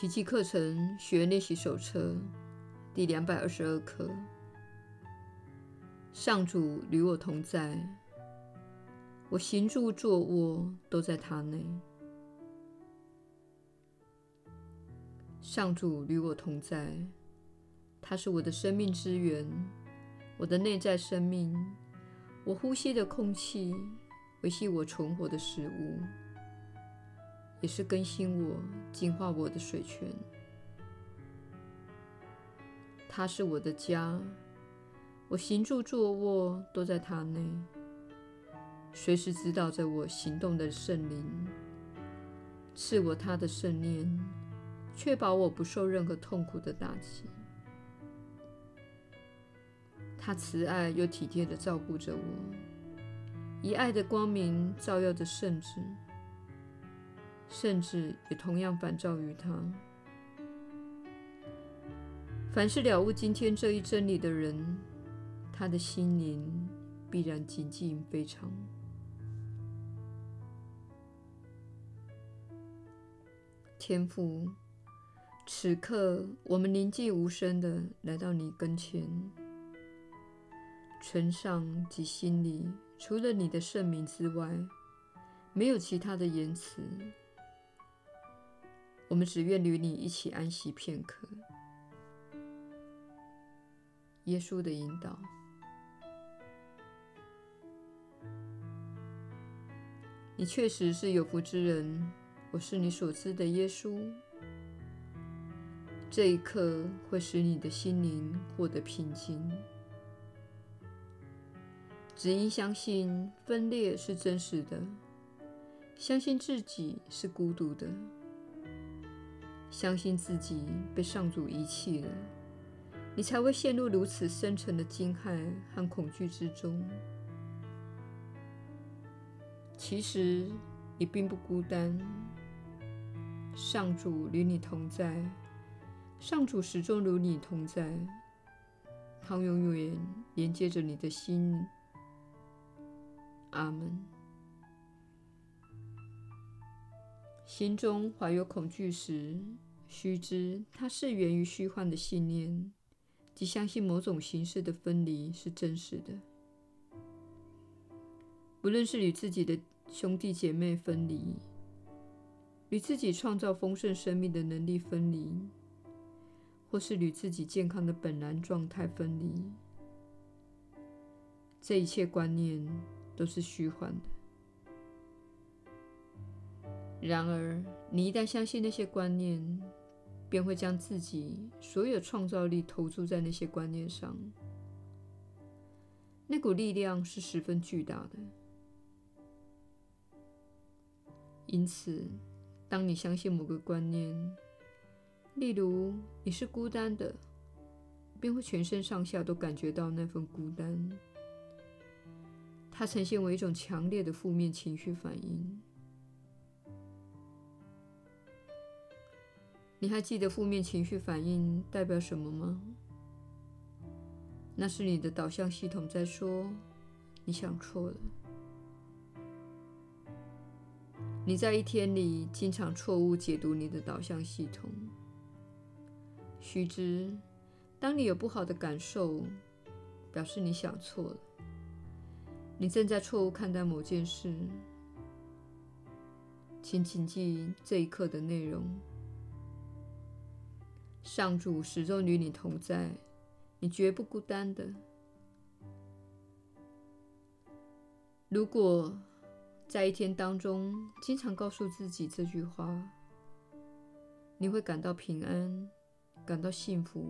奇迹课程学练习手册第两百二十二课。上主与我同在，我行住坐卧都在他内。上主与我同在，他是我的生命之源，我的内在生命，我呼吸的空气，维系我存活的食物，也是更新我、净化我的水泉。他是我的家，我行住坐卧都在他内，随时指导着我行动的圣灵，赐我他的圣念。确保我不受任何痛苦的打击。他慈爱又体贴的照顾着我，以爱的光明照耀着圣子，甚至也同样反照于他。凡是了悟今天这一真理的人，他的心灵必然极静非常。天父。此刻，我们宁静无声地来到你跟前，唇上及心里，除了你的圣名之外，没有其他的言辞。我们只愿与你一起安息片刻。耶稣的引导，你确实是有福之人。我是你所知的耶稣。这一刻会使你的心灵获得平静。只因相信分裂是真实的，相信自己是孤独的，相信自己被上主遗弃了，你才会陷入如此深沉的惊骇和恐惧之中。其实你并不孤单，上主与你同在。上主始终与你同在，他永远连接着你的心。阿门。心中怀有恐惧时，须知它是源于虚幻的信念，即相信某种形式的分离是真实的。不论是与自己的兄弟姐妹分离，与自己创造丰盛生命的能力分离。或是与自己健康的本然状态分离，这一切观念都是虚幻的。然而，你一旦相信那些观念，便会将自己所有创造力投注在那些观念上。那股力量是十分巨大的。因此，当你相信某个观念，例如，你是孤单的，便会全身上下都感觉到那份孤单。它呈现为一种强烈的负面情绪反应。你还记得负面情绪反应代表什么吗？那是你的导向系统在说：“你想错了。”你在一天里经常错误解读你的导向系统。须知，当你有不好的感受，表示你想错了，你正在错误看待某件事。请谨记这一刻的内容：上主始终与你同在，你绝不孤单的。如果在一天当中经常告诉自己这句话，你会感到平安。感到幸福，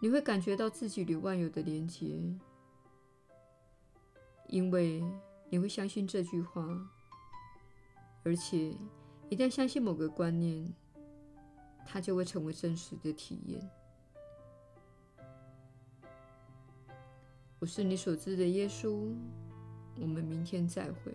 你会感觉到自己与万有的连结，因为你会相信这句话，而且一旦相信某个观念，它就会成为真实的体验。我是你所知的耶稣，我们明天再会。